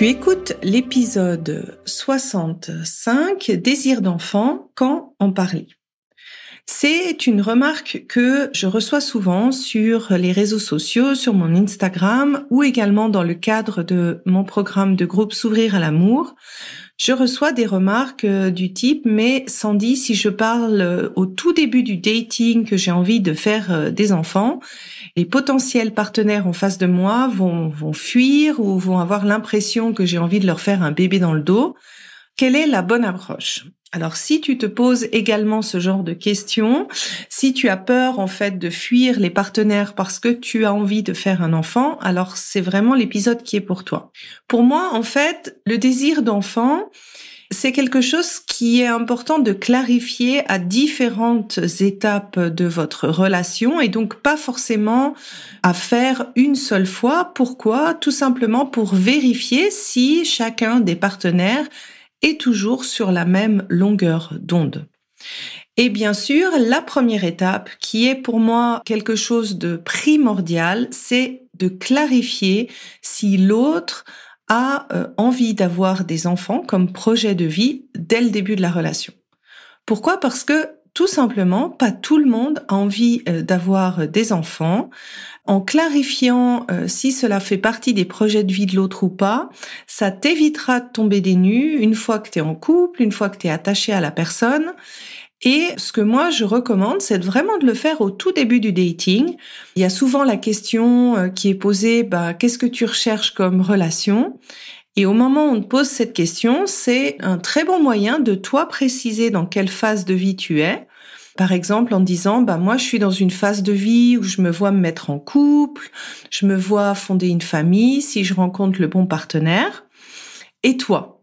Tu écoutes l'épisode 65, Désir d'enfant, quand en parler. C'est une remarque que je reçois souvent sur les réseaux sociaux, sur mon Instagram ou également dans le cadre de mon programme de groupe S'ouvrir à l'amour. Je reçois des remarques euh, du type, mais Sandy, si je parle euh, au tout début du dating que j'ai envie de faire euh, des enfants, les potentiels partenaires en face de moi vont, vont fuir ou vont avoir l'impression que j'ai envie de leur faire un bébé dans le dos. Quelle est la bonne approche? Alors si tu te poses également ce genre de questions, si tu as peur en fait de fuir les partenaires parce que tu as envie de faire un enfant, alors c'est vraiment l'épisode qui est pour toi. Pour moi en fait, le désir d'enfant, c'est quelque chose qui est important de clarifier à différentes étapes de votre relation et donc pas forcément à faire une seule fois. Pourquoi? Tout simplement pour vérifier si chacun des partenaires est toujours sur la même longueur d'onde. Et bien sûr, la première étape, qui est pour moi quelque chose de primordial, c'est de clarifier si l'autre a euh, envie d'avoir des enfants comme projet de vie dès le début de la relation. Pourquoi? Parce que tout simplement, pas tout le monde a envie euh, d'avoir des enfants. En clarifiant euh, si cela fait partie des projets de vie de l'autre ou pas, ça t'évitera de tomber des nues une fois que tu es en couple, une fois que tu es attaché à la personne. Et ce que moi je recommande, c'est vraiment de le faire au tout début du dating. Il y a souvent la question euh, qui est posée, bah, qu'est-ce que tu recherches comme relation? Et au moment où on te pose cette question, c'est un très bon moyen de toi préciser dans quelle phase de vie tu es. Par exemple, en disant, bah, moi, je suis dans une phase de vie où je me vois me mettre en couple, je me vois fonder une famille si je rencontre le bon partenaire. Et toi?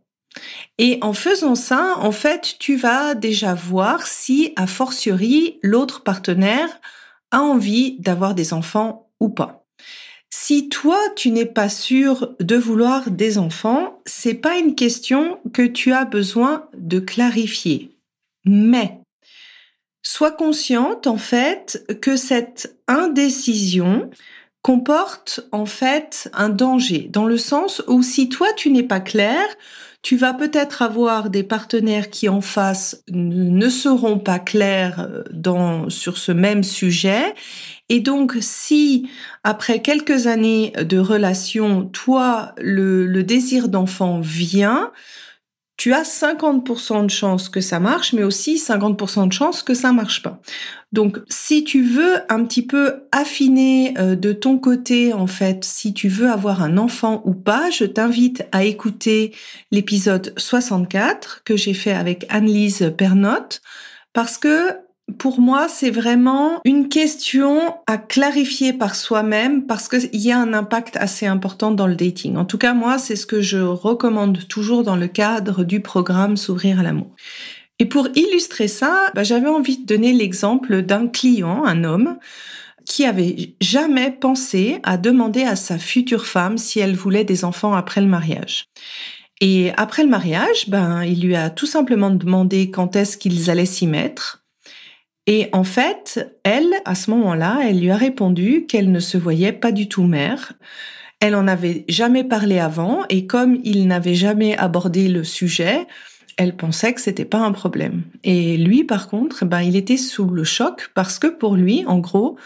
Et en faisant ça, en fait, tu vas déjà voir si, a fortiori, l'autre partenaire a envie d'avoir des enfants ou pas. Si toi, tu n'es pas sûr de vouloir des enfants, c'est pas une question que tu as besoin de clarifier. Mais, sois consciente, en fait, que cette indécision comporte, en fait, un danger, dans le sens où si toi, tu n'es pas clair, tu vas peut-être avoir des partenaires qui en face ne seront pas clairs euh, dans, sur ce même sujet. Et donc, si après quelques années de relation, toi, le, le désir d'enfant vient, tu as 50% de chances que ça marche, mais aussi 50% de chances que ça marche pas. Donc, si tu veux un petit peu affiner euh, de ton côté, en fait, si tu veux avoir un enfant ou pas, je t'invite à écouter l'épisode 64 que j'ai fait avec Annelise Pernotte, parce que pour moi, c'est vraiment une question à clarifier par soi-même parce qu'il y a un impact assez important dans le dating. En tout cas, moi, c'est ce que je recommande toujours dans le cadre du programme S'ouvrir à l'amour. Et pour illustrer ça, bah, j'avais envie de donner l'exemple d'un client, un homme, qui avait jamais pensé à demander à sa future femme si elle voulait des enfants après le mariage. Et après le mariage, ben, il lui a tout simplement demandé quand est-ce qu'ils allaient s'y mettre. Et en fait, elle, à ce moment-là, elle lui a répondu qu'elle ne se voyait pas du tout mère. Elle en avait jamais parlé avant et comme il n'avait jamais abordé le sujet, elle pensait que c'était pas un problème. Et lui, par contre, ben, il était sous le choc parce que pour lui, en gros,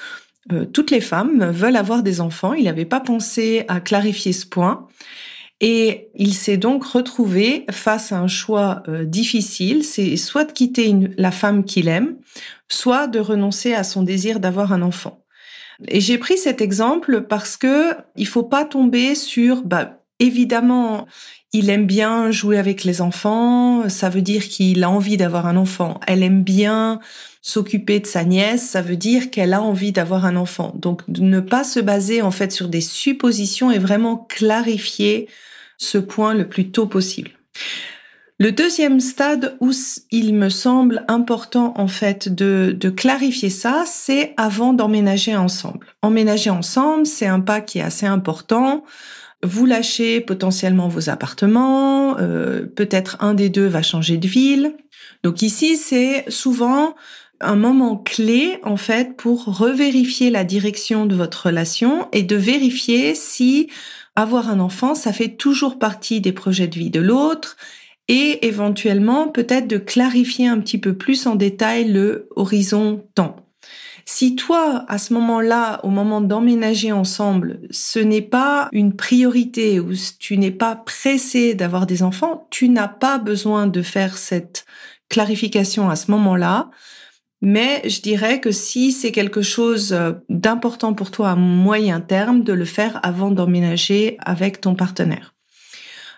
euh, toutes les femmes veulent avoir des enfants. Il n'avait pas pensé à clarifier ce point. Et il s'est donc retrouvé face à un choix euh, difficile, c'est soit de quitter la femme qu'il aime, soit de renoncer à son désir d'avoir un enfant. Et j'ai pris cet exemple parce que il faut pas tomber sur, bah, évidemment, il aime bien jouer avec les enfants, ça veut dire qu'il a envie d'avoir un enfant. Elle aime bien s'occuper de sa nièce, ça veut dire qu'elle a envie d'avoir un enfant. Donc ne pas se baser en fait sur des suppositions et vraiment clarifier ce point le plus tôt possible. Le deuxième stade où il me semble important en fait de, de clarifier ça, c'est avant d'emménager ensemble. Emménager ensemble, c'est un pas qui est assez important. Vous lâchez potentiellement vos appartements, euh, peut-être un des deux va changer de ville. Donc ici, c'est souvent un moment clé en fait pour revérifier la direction de votre relation et de vérifier si avoir un enfant, ça fait toujours partie des projets de vie de l'autre et éventuellement peut-être de clarifier un petit peu plus en détail le horizon temps. Si toi, à ce moment-là, au moment d'emménager ensemble, ce n'est pas une priorité ou tu n'es pas pressé d'avoir des enfants, tu n'as pas besoin de faire cette clarification à ce moment-là. Mais je dirais que si c'est quelque chose d'important pour toi à moyen terme, de le faire avant d'emménager avec ton partenaire.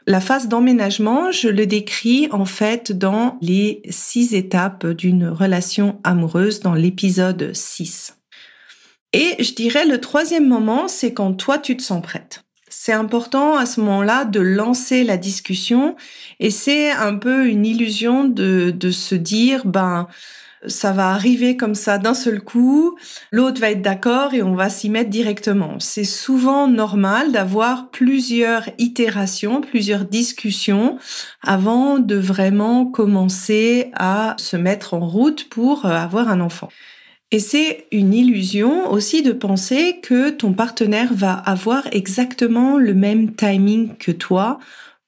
La phase d'emménagement, je le décris en fait dans les six étapes d'une relation amoureuse dans l'épisode 6. Et je dirais le troisième moment, c'est quand toi tu te sens prête. C'est important à ce moment-là de lancer la discussion et c'est un peu une illusion de, de se dire, ben, ça va arriver comme ça d'un seul coup, l'autre va être d'accord et on va s'y mettre directement. C'est souvent normal d'avoir plusieurs itérations, plusieurs discussions avant de vraiment commencer à se mettre en route pour euh, avoir un enfant. Et c'est une illusion aussi de penser que ton partenaire va avoir exactement le même timing que toi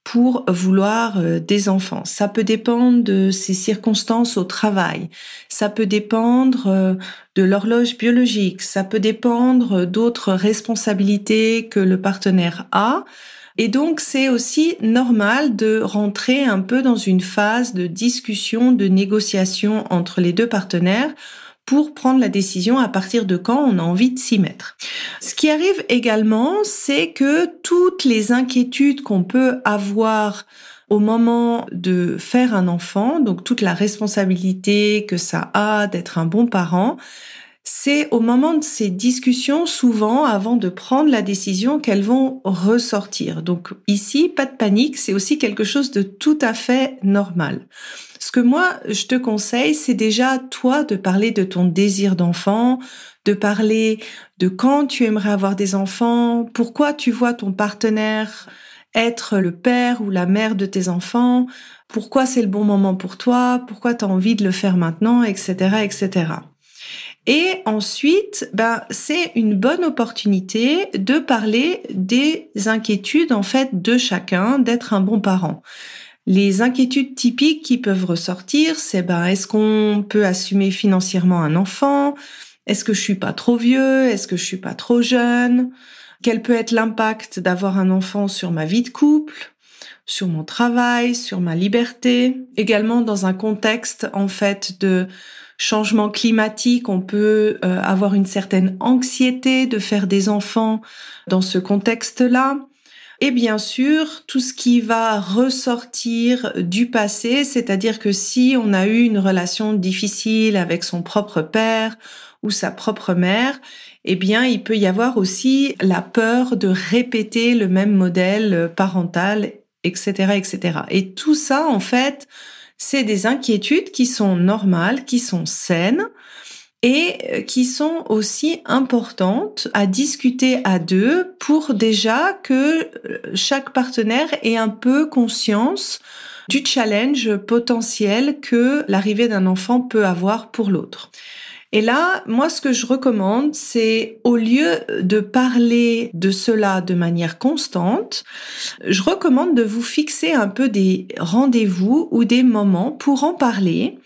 pour vouloir euh, des enfants. Ça peut dépendre de ses circonstances au travail, ça peut dépendre euh, de l'horloge biologique, ça peut dépendre d'autres responsabilités que le partenaire a. Et donc, c'est aussi normal de rentrer un peu dans une phase de discussion, de négociation entre les deux partenaires pour prendre la décision à partir de quand on a envie de s'y mettre. Ce qui arrive également, c'est que toutes les inquiétudes qu'on peut avoir au moment de faire un enfant, donc toute la responsabilité que ça a d'être un bon parent, c'est au moment de ces discussions, souvent avant de prendre la décision, qu'elles vont ressortir. Donc ici, pas de panique, c'est aussi quelque chose de tout à fait normal. Ce que moi, je te conseille, c'est déjà toi de parler de ton désir d'enfant, de parler de quand tu aimerais avoir des enfants, pourquoi tu vois ton partenaire être le père ou la mère de tes enfants, pourquoi c'est le bon moment pour toi, pourquoi tu as envie de le faire maintenant, etc., etc. Et ensuite, ben, c'est une bonne opportunité de parler des inquiétudes, en fait, de chacun, d'être un bon parent. Les inquiétudes typiques qui peuvent ressortir, c'est ben, est-ce qu'on peut assumer financièrement un enfant? Est-ce que je suis pas trop vieux? Est-ce que je suis pas trop jeune? Quel peut être l'impact d'avoir un enfant sur ma vie de couple? sur mon travail, sur ma liberté, également dans un contexte en fait de changement climatique, on peut euh, avoir une certaine anxiété de faire des enfants dans ce contexte-là. Et bien sûr, tout ce qui va ressortir du passé, c'est-à-dire que si on a eu une relation difficile avec son propre père ou sa propre mère, eh bien, il peut y avoir aussi la peur de répéter le même modèle parental, etc., etc. Et tout ça, en fait, c'est des inquiétudes qui sont normales, qui sont saines et euh, qui sont aussi importantes à discuter à deux pour déjà que euh, chaque partenaire ait un peu conscience du challenge potentiel que l'arrivée d'un enfant peut avoir pour l'autre. Et là, moi, ce que je recommande, c'est au lieu de parler de cela de manière constante, je recommande de vous fixer un peu des rendez-vous ou des moments pour en parler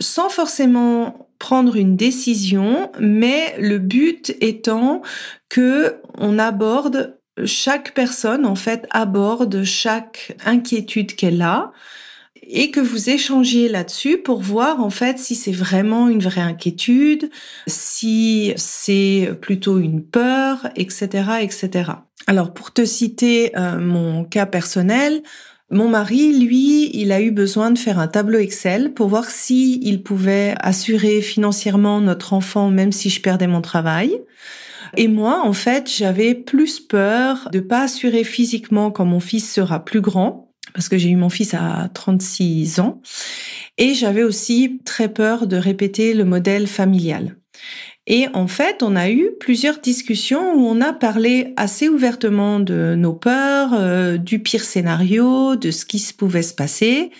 sans forcément prendre une décision, mais le but étant que on aborde chaque personne en fait aborde chaque inquiétude qu'elle a et que vous échangiez là-dessus pour voir en fait si c'est vraiment une vraie inquiétude, si c'est plutôt une peur, etc., etc. Alors pour te citer euh, mon cas personnel, mon mari, lui, il a eu besoin de faire un tableau Excel pour voir si il pouvait assurer financièrement notre enfant même si je perdais mon travail. Et moi, en fait, j'avais plus peur de pas assurer physiquement quand mon fils sera plus grand parce que j'ai eu mon fils à 36 ans. Et j'avais aussi très peur de répéter le modèle familial. Et en fait, on a eu plusieurs discussions où on a parlé assez ouvertement de nos peurs, euh, du pire scénario, de ce qui pouvait se passer.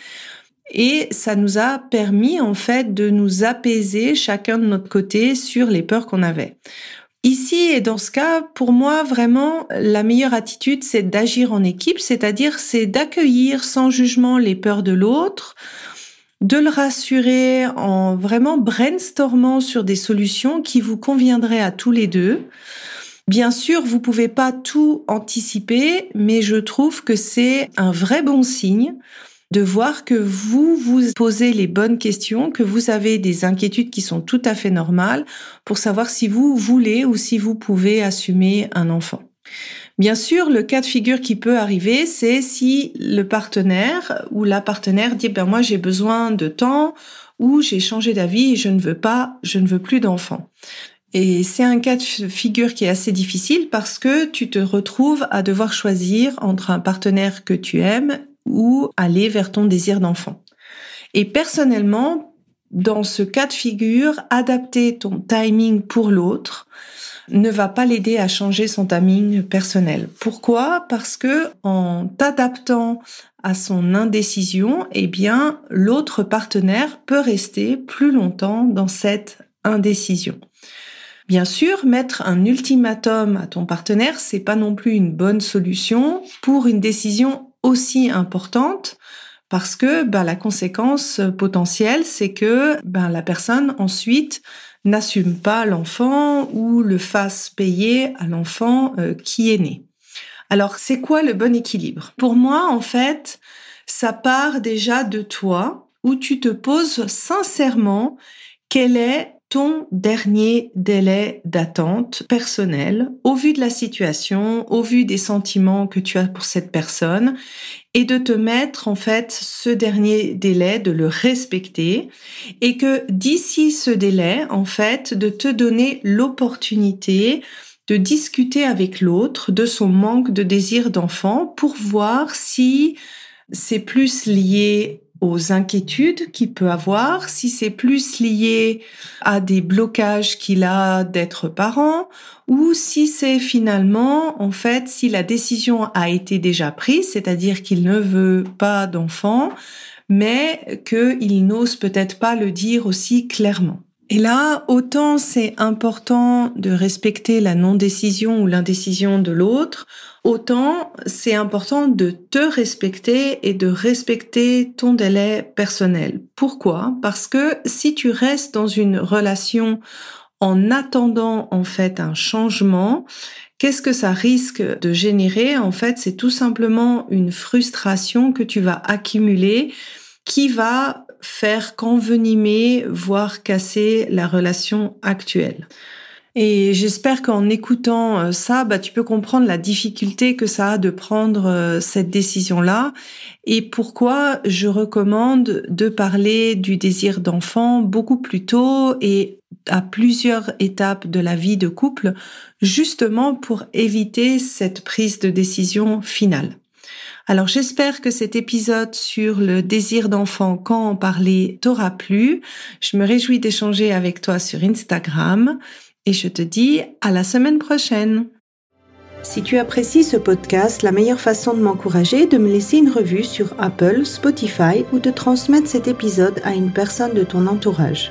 Et ça nous a permis en fait de nous apaiser chacun de notre côté sur les peurs qu'on avait. Ici et dans ce cas, pour moi, vraiment, la meilleure attitude, c'est d'agir en équipe, c'est-à-dire c'est d'accueillir sans jugement les peurs de l'autre, de le rassurer en vraiment brainstormant sur des solutions qui vous conviendraient à tous les deux. Bien sûr, vous pouvez pas tout anticiper, mais je trouve que c'est un vrai bon signe de voir que vous vous posez les bonnes questions, que vous avez des inquiétudes qui sont tout à fait normales pour savoir si vous voulez ou si vous pouvez assumer un enfant. Bien sûr, le cas de figure qui peut arriver, c'est si le partenaire ou la partenaire dit ben moi j'ai besoin de temps ou j'ai changé d'avis et je ne veux pas, je ne veux plus d'enfants. Et c'est un cas de figure qui est assez difficile parce que tu te retrouves à devoir choisir entre un partenaire que tu aimes ou aller vers ton désir d'enfant. Et personnellement, dans ce cas de figure, adapter ton timing pour l'autre ne va pas l'aider à changer son timing personnel. Pourquoi? Parce que en t'adaptant à son indécision, eh bien, l'autre partenaire peut rester plus longtemps dans cette indécision. Bien sûr, mettre un ultimatum à ton partenaire, c'est pas non plus une bonne solution pour une décision aussi importante parce que ben, la conséquence potentielle, c'est que ben, la personne ensuite n'assume pas l'enfant ou le fasse payer à l'enfant euh, qui est né. Alors, c'est quoi le bon équilibre? Pour moi, en fait, ça part déjà de toi, où tu te poses sincèrement quel est ton dernier délai d'attente personnel au vu de la situation, au vu des sentiments que tu as pour cette personne et de te mettre en fait ce dernier délai, de le respecter et que d'ici ce délai, en fait, de te donner l'opportunité de discuter avec l'autre de son manque de désir d'enfant pour voir si c'est plus lié aux inquiétudes qu'il peut avoir, si c'est plus lié à des blocages qu'il a d'être parent, ou si c'est finalement, en fait, si la décision a été déjà prise, c'est-à-dire qu'il ne veut pas d'enfant, mais qu'il n'ose peut-être pas le dire aussi clairement. Et là, autant c'est important de respecter la non-décision ou l'indécision de l'autre, autant c'est important de te respecter et de respecter ton délai personnel. Pourquoi? Parce que si tu restes dans une relation en attendant en fait un changement, qu'est-ce que ça risque de générer? En fait, c'est tout simplement une frustration que tu vas accumuler qui va faire qu'envenimer, voire casser la relation actuelle. Et j'espère qu'en écoutant euh, ça, bah, tu peux comprendre la difficulté que ça a de prendre euh, cette décision-là et pourquoi je recommande de parler du désir d'enfant beaucoup plus tôt et à plusieurs étapes de la vie de couple, justement pour éviter cette prise de décision finale. Alors j'espère que cet épisode sur le désir d'enfant, quand en parler, t'aura plu. Je me réjouis d'échanger avec toi sur Instagram et je te dis à la semaine prochaine. Si tu apprécies ce podcast, la meilleure façon de m'encourager est de me laisser une revue sur Apple, Spotify ou de transmettre cet épisode à une personne de ton entourage.